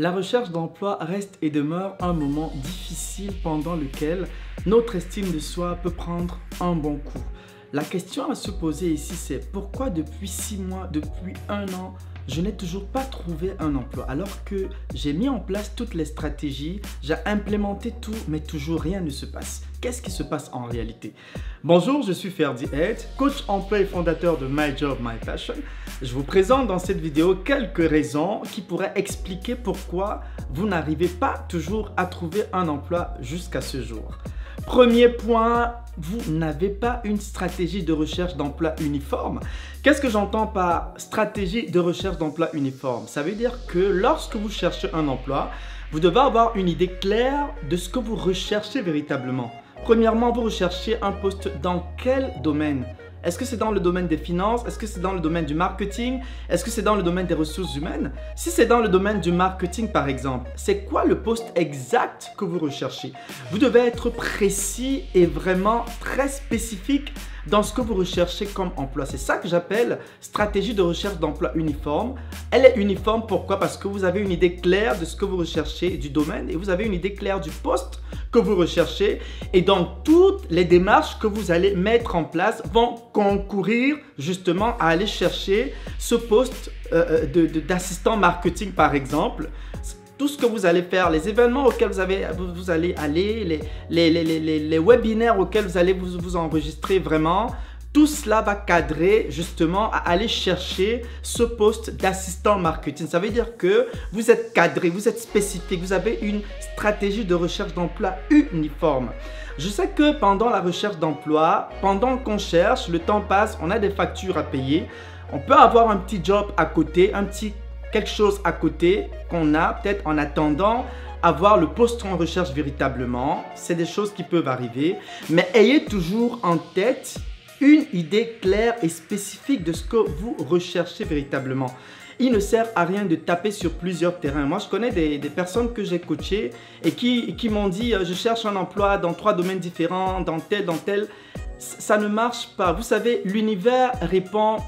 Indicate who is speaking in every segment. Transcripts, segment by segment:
Speaker 1: La recherche d'emploi reste et demeure un moment difficile pendant lequel notre estime de soi peut prendre un bon coup. La question à se poser ici, c'est pourquoi depuis six mois, depuis un an, je n'ai toujours pas trouvé un emploi alors que j'ai mis en place toutes les stratégies, j'ai implémenté tout, mais toujours rien ne se passe. Qu'est-ce qui se passe en réalité? Bonjour, je suis Ferdi Head, coach emploi et fondateur de My Job, My Passion. Je vous présente dans cette vidéo quelques raisons qui pourraient expliquer pourquoi vous n'arrivez pas toujours à trouver un emploi jusqu'à ce jour. Premier point, vous n'avez pas une stratégie de recherche d'emploi uniforme. Qu'est-ce que j'entends par stratégie de recherche d'emploi uniforme? Ça veut dire que lorsque vous cherchez un emploi, vous devez avoir une idée claire de ce que vous recherchez véritablement. Premièrement, vous recherchez un poste dans quel domaine? Est-ce que c'est dans le domaine des finances? Est-ce que c'est dans le domaine du marketing? Est-ce que c'est dans le domaine des ressources humaines? Si c'est dans le domaine du marketing par exemple, c'est quoi le poste exact que vous recherchez? Vous devez être précis et vraiment très spécifique dans ce que vous recherchez comme emploi. C'est ça que j'appelle stratégie de recherche d'emploi uniforme. Elle est uniforme pourquoi? Parce que vous avez une idée claire de ce que vous recherchez du domaine et vous avez une idée claire du poste que vous recherchez. Et donc, toutes les démarches que vous allez mettre en place vont concourir justement à aller chercher ce poste euh, euh, d'assistant marketing, par exemple tout ce que vous allez faire, les événements auxquels vous, allez aller, les, webinaires auxquels vous allez vous, vous enregistrer vraiment, tout cela va cadrer justement à aller chercher ce poste d'assistant marketing. Ça veut dire que vous êtes cadré, vous êtes spécifique, vous avez une stratégie de recherche d'emploi uniforme. Je sais que pendant la recherche d'emploi, pendant qu'on cherche, le temps passe, on a des factures à payer. On peut avoir un petit job à côté, un petit quelque chose à côté qu'on a peut-être en attendant avoir le poste qu'on recherche véritablement. C'est des choses qui peuvent arriver. Mais ayez toujours en tête une idée claire et spécifique de ce que vous recherchez véritablement. Il ne sert à rien de taper sur plusieurs terrains. Moi, je connais des, personnes que j'ai coachées et qui, qui m'ont dit, euh, je cherche un emploi dans trois domaines différents, dans tel, dans tel. Ça ne marche pas. Vous savez, l'univers répond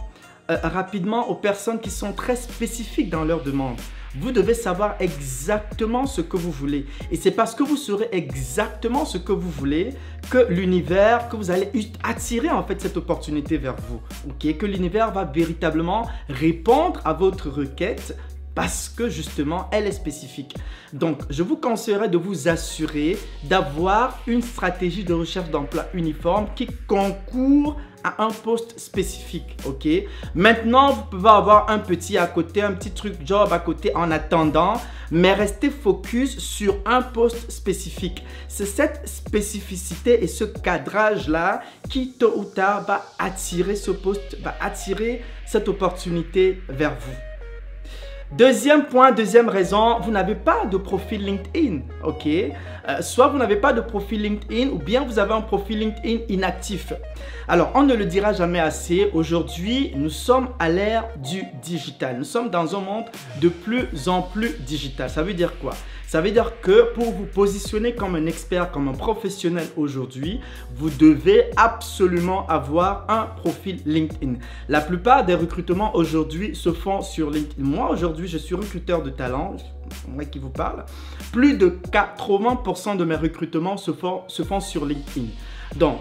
Speaker 1: euh, rapidement aux personnes qui sont très spécifiques dans leurs demandes. Vous devez savoir exactement ce que vous voulez. Et c'est parce que vous saurez exactement ce que vous voulez que l'univers, que vous allez attirer en fait cette opportunité vers vous. Ok, que l'univers va véritablement répondre à votre requête parce que justement, elle est spécifique. Donc, je vous conseillerais de vous assurer d'avoir une stratégie de recherche d'emploi uniforme qui concourt à un poste spécifique, ok? Maintenant, vous pouvez avoir un petit à côté, un petit truc job à côté en attendant, mais restez focus sur un poste spécifique. C'est cette spécificité et ce cadrage-là qui, tôt ou tard, va attirer ce poste, va attirer cette opportunité vers vous. Deuxième point, deuxième raison, vous n'avez pas de profil LinkedIn, ok? Euh, Soit vous n'avez pas de profil LinkedIn ou bien vous avez un profil LinkedIn inactif. Alors, on ne le dira jamais assez, aujourd'hui, nous sommes à l'ère du digital. Nous sommes dans un monde de plus en plus digital. Ça veut dire quoi? Ça veut dire que pour vous positionner comme un expert, comme un professionnel aujourd'hui, vous devez absolument avoir un profil LinkedIn. La plupart des recrutements aujourd'hui se font sur LinkedIn. Moi, aujourd'hui, je suis recruteur de talent, moi qui vous parle. Plus de 80% de mes recrutements se font, se font sur LinkedIn. Donc,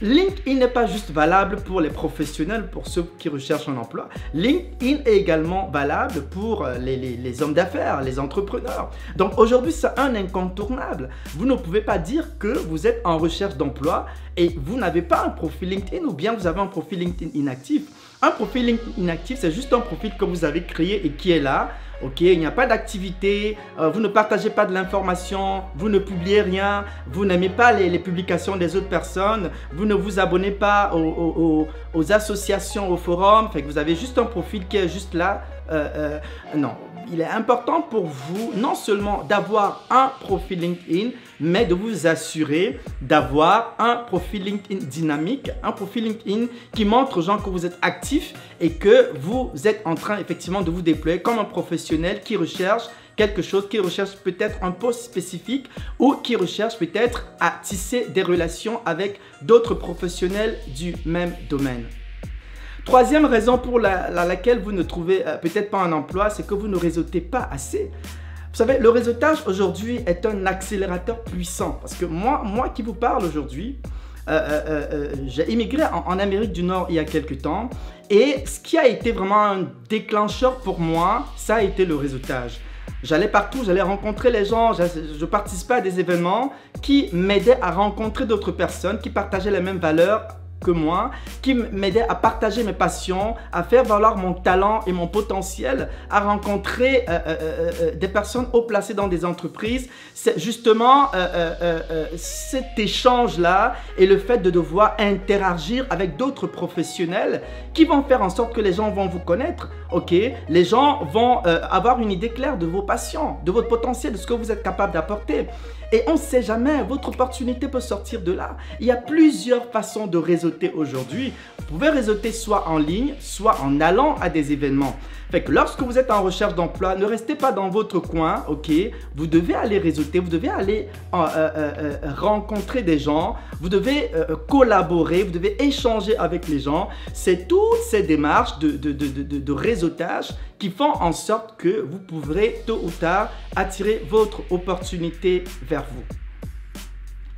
Speaker 1: LinkedIn n'est pas juste valable pour les professionnels, pour ceux qui recherchent un emploi. LinkedIn est également valable pour euh, les, les hommes d'affaires, les entrepreneurs. Donc aujourd'hui, c'est un incontournable. Vous ne pouvez pas dire que vous êtes en recherche d'emploi et vous n'avez pas un profil LinkedIn ou bien vous avez un profil LinkedIn inactif. Un profil LinkedIn inactif, c'est juste un profil que vous avez créé et qui est là Ok, il n'y a pas d'activité, euh, vous ne partagez pas de l'information, vous ne publiez rien, vous n'aimez pas les, publications des autres personnes, vous ne vous abonnez pas aux, associations, aux forums, vous avez juste un profil qui est juste là. Euh, euh, non, il est important pour vous non seulement d'avoir un profil LinkedIn, mais de vous assurer d'avoir un profil LinkedIn dynamique, un profil LinkedIn qui montre aux gens que vous êtes actif et que vous êtes en train effectivement de vous déployer comme un professionnel qui recherche quelque chose, qui recherche peut-être un poste spécifique ou qui recherche peut-être à tisser des relations avec d'autres professionnels du même domaine. Troisième raison pour laquelle vous ne trouvez euh, peut-être pas un emploi, c'est que vous ne réseautez pas assez. Vous savez, le réseautage aujourd'hui est un accélérateur puissant. Parce que moi, qui vous parle aujourd'hui, euh, euh, j'ai immigré en, Amérique du Nord il y a quelques temps. Et ce qui a été vraiment un déclencheur pour moi, ça a été le réseautage. J'allais partout, j'allais rencontrer les gens, je participais à des événements qui m'aidaient à rencontrer d'autres personnes qui partageaient les mêmes valeurs que moi, qui m'aidait à partager mes passions, à faire valoir mon talent et mon potentiel, à rencontrer euh, euh, euh, des personnes haut placées dans des entreprises. C'est justement cet échange-là et le fait de devoir interagir avec d'autres professionnels qui vont faire en sorte que les gens vont vous connaître, ok Les gens vont avoir une idée claire de vos passions, de votre potentiel, de ce que vous êtes capable d'apporter. Et on ne sait jamais, votre opportunité peut sortir de là. Il y a plusieurs façons de réseauter aujourd'hui. Vous pouvez réseauter soit en ligne, soit en allant à des événements. Fait que lorsque vous êtes en recherche d'emploi, ne restez pas dans votre coin, ok? Vous devez aller réseauter, vous devez aller euh, euh, euh, rencontrer des gens, vous devez collaborer, vous devez échanger avec les gens. C'est toutes ces démarches de, de, de, de, réseautage qui font en sorte que vous pourrez tôt ou tard attirer votre opportunité vers vous.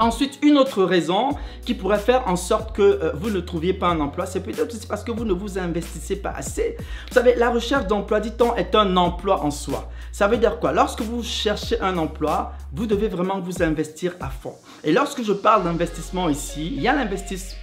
Speaker 1: Ensuite, une autre raison qui pourrait faire en sorte que euh, vous ne trouviez pas un emploi, c'est peut-être aussi parce que vous ne vous investissez pas assez. Vous savez, la recherche d'emploi, dit-on, est un emploi en soi. Ça veut dire quoi? Lorsque vous cherchez un emploi, vous devez vraiment vous investir à fond. Et lorsque je parle d'investissement ici, il y a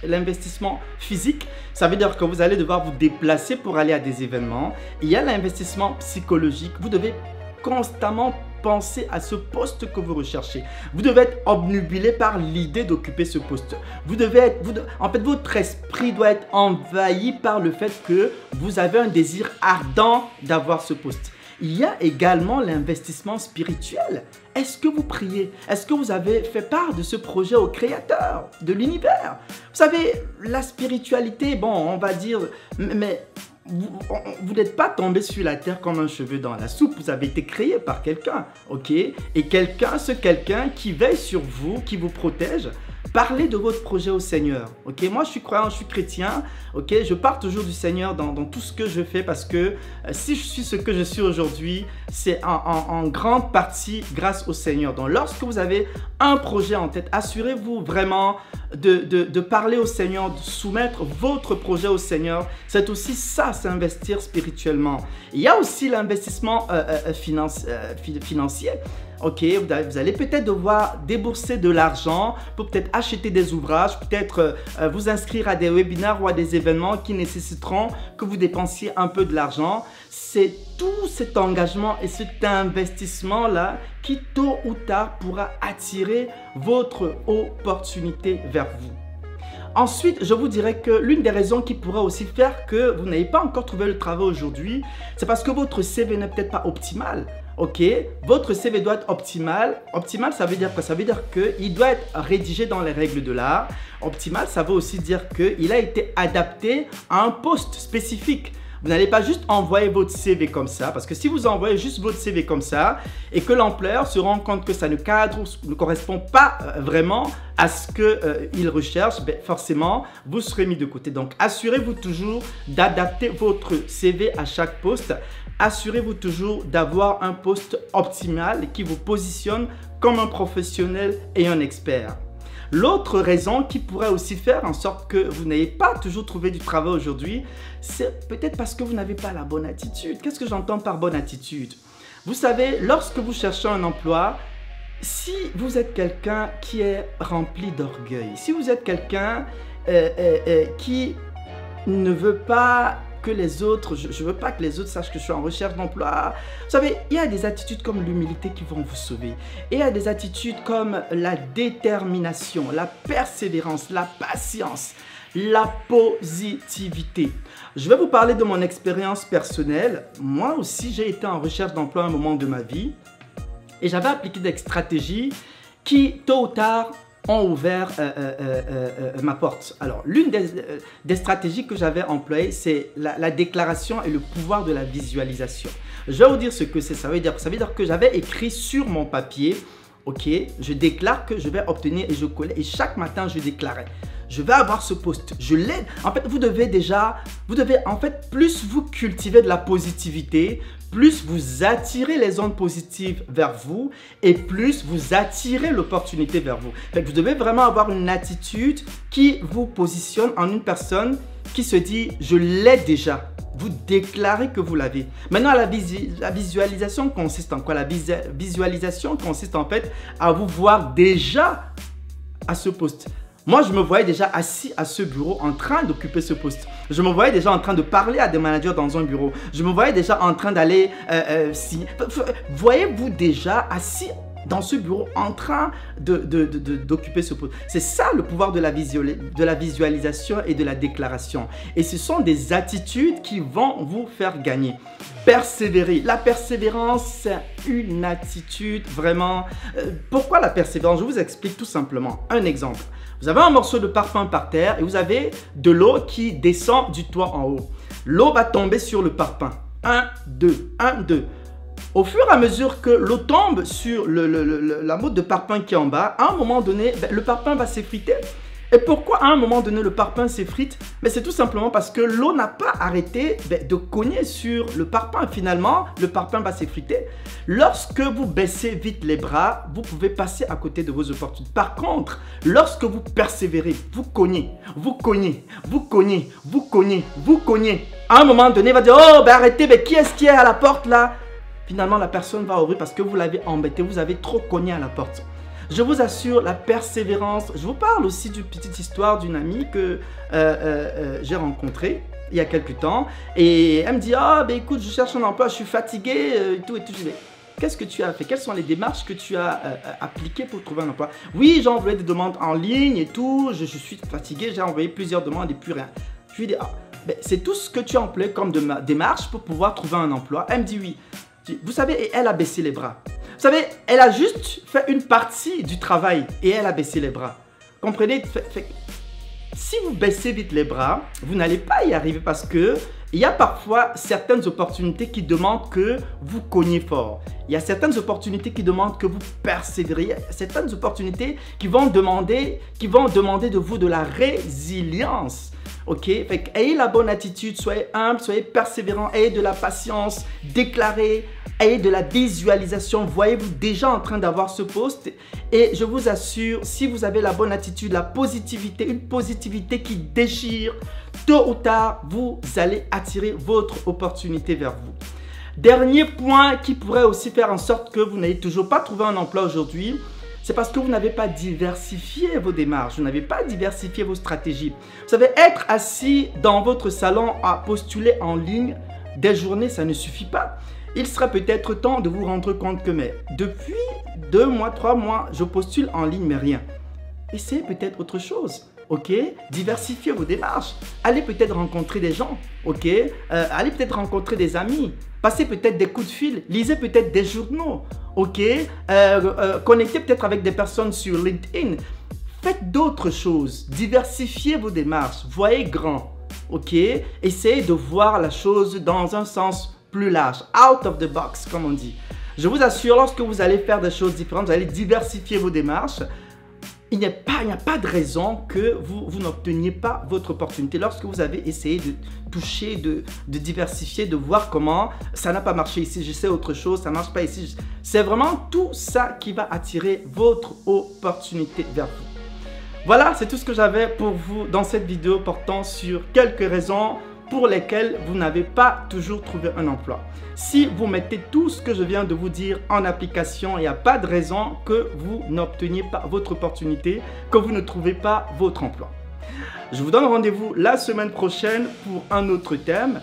Speaker 1: l'investissement physique. Ça veut dire que vous allez devoir vous déplacer pour aller à des événements. Il y a l'investissement psychologique. Vous devez constamment penser à ce poste que vous recherchez. Vous devez être obnubilé par l'idée d'occuper ce poste. Vous devez être, vous en fait, votre esprit doit être envahi par le fait que vous avez un désir ardent d'avoir ce poste. Il y a également l'investissement spirituel. Est-ce que vous priez? Est-ce que vous avez fait part de ce projet au Créateur de l'univers? Vous savez, la spiritualité, bon, on va dire, mais vous n'êtes pas tombé sur la terre comme un cheveu dans la soupe, vous avez été créé par quelqu'un, ok? Et quelqu'un, ce quelqu'un qui veille sur vous, qui vous protège, Parlez de votre projet au Seigneur. Ok, moi je suis croyant, je suis chrétien. Ok, je pars toujours du Seigneur dans, tout ce que je fais parce que euh, si je suis ce que je suis aujourd'hui, c'est en, grande partie grâce au Seigneur. Donc lorsque vous avez un projet en tête, assurez-vous vraiment de, parler au Seigneur, de soumettre votre projet au Seigneur. C'est aussi ça, c'est investir spirituellement. Il y a aussi l'investissement euh, euh, financier. Ok, vous allez peut-être devoir débourser de l'argent pour peut-être acheter des ouvrages, peut-être euh, vous inscrire à des webinaires ou à des événements qui nécessiteront que vous dépensiez un peu de l'argent. C'est tout cet engagement et cet investissement-là qui tôt ou tard pourra attirer votre opportunité vers vous. Ensuite, je vous dirais que l'une des raisons qui pourrait aussi faire que vous n'avez pas encore trouvé le travail aujourd'hui, c'est parce que votre CV n'est peut-être pas optimal ok, votre CV doit être optimal. Optimal, ça veut dire quoi? Ça veut dire qu'il doit être rédigé dans les règles de l'art. Optimal, ça veut aussi dire qu'il a été adapté à un poste spécifique. Vous n'allez pas juste envoyer votre CV comme ça, parce que si vous envoyez juste votre CV comme ça et que l'employeur se rend compte que ça ne cadre ou ne correspond pas euh, vraiment à ce qu'il euh, recherche, ben forcément, vous serez mis de côté. Donc, assurez-vous toujours d'adapter votre CV à chaque poste. Assurez-vous toujours d'avoir un poste optimal qui vous positionne comme un professionnel et un expert. L'autre raison qui pourrait aussi faire en sorte que vous n'ayez pas toujours trouvé du travail aujourd'hui, c'est peut-être parce que vous n'avez pas la bonne attitude. Qu'est-ce que j'entends par bonne attitude? Vous savez, lorsque vous cherchez un emploi, si vous êtes quelqu'un qui est rempli d'orgueil, si vous êtes quelqu'un euh, euh, euh, qui ne veut pas que les autres, je ne veux pas que les autres sachent que je suis en recherche d'emploi. Vous savez, il y a des attitudes comme l'humilité qui vont vous sauver. Et il y a des attitudes comme la détermination, la persévérance, la patience, la positivité. Je vais vous parler de mon expérience personnelle. Moi aussi, j'ai été en recherche d'emploi à un moment de ma vie. Et j'avais appliqué des stratégies qui, tôt ou tard, ont ouvert euh, euh, euh, ma porte. Alors, l'une des, stratégies que j'avais employées, c'est la, déclaration et le pouvoir de la visualisation. Je vais vous dire ce que c'est. Ça veut dire, ça veut dire que j'avais écrit sur mon papier, ok, je déclare que je vais obtenir et je collais. Et chaque matin, je déclarais je vais avoir ce poste, je l'aide. En fait, vous devez déjà, vous devez, en fait, plus vous cultivez de la positivité, plus vous attirez les ondes positives vers vous et plus vous attirez l'opportunité vers vous. vous devez vraiment avoir une attitude qui vous positionne en une personne qui se dit je l'ai déjà. Vous déclarez que vous l'avez. Maintenant, la, la, visualisation consiste en quoi? La visualisation consiste en fait à vous voir déjà à ce poste. Moi, je me voyais déjà assis à ce bureau en train d'occuper ce poste. Je me voyais déjà en train de parler à des managers dans un bureau. Je me voyais déjà en train d'aller euh, euh, signer. Voyez-vous déjà assis dans ce bureau en train d'occuper ce poste. C'est ça le pouvoir de la, de visualisation et de la déclaration. Et ce sont des attitudes qui vont vous faire gagner. Persévérer. La persévérance, c'est une attitude vraiment... Euh, pourquoi la persévérance? Je vous explique tout simplement. Un exemple. Vous avez un morceau de parfum par terre et vous avez de l'eau qui descend du toit en haut. L'eau va tomber sur le parfum. 1, 2, 1, 2. Au fur et à mesure que l'eau tombe sur la mode de parfum qui est en bas, à un moment donné, ben, le parfum va s'effriter. Et pourquoi à un moment donné le parfum s'effrite? Mais c'est tout simplement parce que l'eau n'a pas arrêté ben, de cogner sur le parfum. Finalement, le parfum va s'effriter. Lorsque vous baissez vite les bras, vous pouvez passer à côté de vos opportunités. Par contre, lorsque vous persévérez, vous cognez, vous cognez, vous cognez, vous cognez, vous cognez. À un moment donné, il va dire, oh, ben arrêtez, ben qui est-ce qui est à la porte là? Finalement, la personne va ouvrir parce que vous l'avez embêté, vous avez trop cogné à la porte. Je vous assure, la persévérance. Je vous parle aussi d'une petite histoire d'une amie que euh, euh, euh, j'ai rencontrée il y a quelques temps. Et elle me dit Ah, ben écoute, je cherche un emploi, je suis fatiguée, et tout et tout. Je. Qu'est-ce que tu as fait? Quelles sont les démarches que tu as appliquées pour trouver un emploi Oui, j'ai envoyé des demandes en ligne et tout. Je, suis fatiguée, j'ai envoyé plusieurs demandes et plus rien. Je lui dis Ah, ben, c'est tout ce que tu as employé comme démarche pour pouvoir trouver un emploi. Elle me dit Oui. Vous savez, elle a baissé les bras. Vous savez, elle a juste fait une partie du travail et elle a baissé les bras. Comprenez? Si vous baissez vite les bras, vous n'allez pas y arriver parce que il y a parfois certaines opportunités qui demandent que vous cogniez fort. Il y a certaines opportunités qui demandent que vous persévériez. Certaines opportunités qui vont demander, qui vont demander de vous de la résilience. Ok? Ayez la bonne attitude, soyez humble, soyez persévérant, ayez de la patience, déclarez, ayez de la visualisation. Voyez-vous déjà en train d'avoir ce poste? Et je vous assure, si vous avez la bonne attitude, la positivité, une positivité qui déchire, tôt ou tard, vous allez attirer votre opportunité vers vous. Dernier point qui pourrait aussi faire en sorte que vous n'ayez toujours pas trouvé un emploi aujourd'hui, c'est parce que vous n'avez pas diversifié vos démarches, vous n'avez pas diversifié vos stratégies. Vous savez, être assis dans votre salon à postuler en ligne des journées, ça ne suffit pas. Il sera peut-être temps de vous rendre compte que depuis deux mois, trois mois, je postule en ligne mais rien. Essayez peut-être autre chose ok Diversifiez vos démarches. Allez peut-être rencontrer des gens, ok? Euh, Allez peut-être rencontrer des amis. Passez peut-être des coups de fil. Lisez peut-être des journaux, ok? Euh, euh, Connectez peut-être avec des personnes sur LinkedIn. Faites d'autres choses. Diversifiez vos démarches. Voyez grand, ok? Essayez de voir la chose dans un sens plus large, out of the box, comme on dit. Je vous assure, lorsque vous allez faire des choses différentes, vous allez diversifier vos démarches il n'y a, pas, de raison que vous, n'obteniez pas votre opportunité. Lorsque vous avez essayé de toucher, de, de diversifier, de voir comment ça n'a pas marché ici, je sais autre chose, ça ne marche pas ici. C'est vraiment tout ça qui va attirer votre opportunité vers vous. Voilà, c'est tout ce que j'avais pour vous dans cette vidéo portant sur quelques raisons pour lesquels vous n'avez pas toujours trouvé un emploi. Si vous mettez tout ce que je viens de vous dire en application, il n'y a pas de raison que vous n'obteniez pas votre opportunité, que vous ne trouvez pas votre emploi. Je vous donne rendez-vous la semaine prochaine pour un autre thème.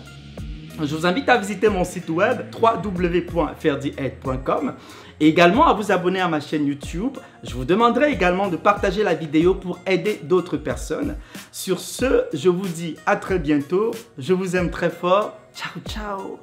Speaker 1: Je vous invite à visiter mon site web www.ferdiaid.com et également à vous abonner à ma chaîne YouTube. Je vous demanderai également de partager la vidéo pour aider d'autres personnes. Sur ce, je vous dis à très bientôt. Je vous aime très fort. Ciao, ciao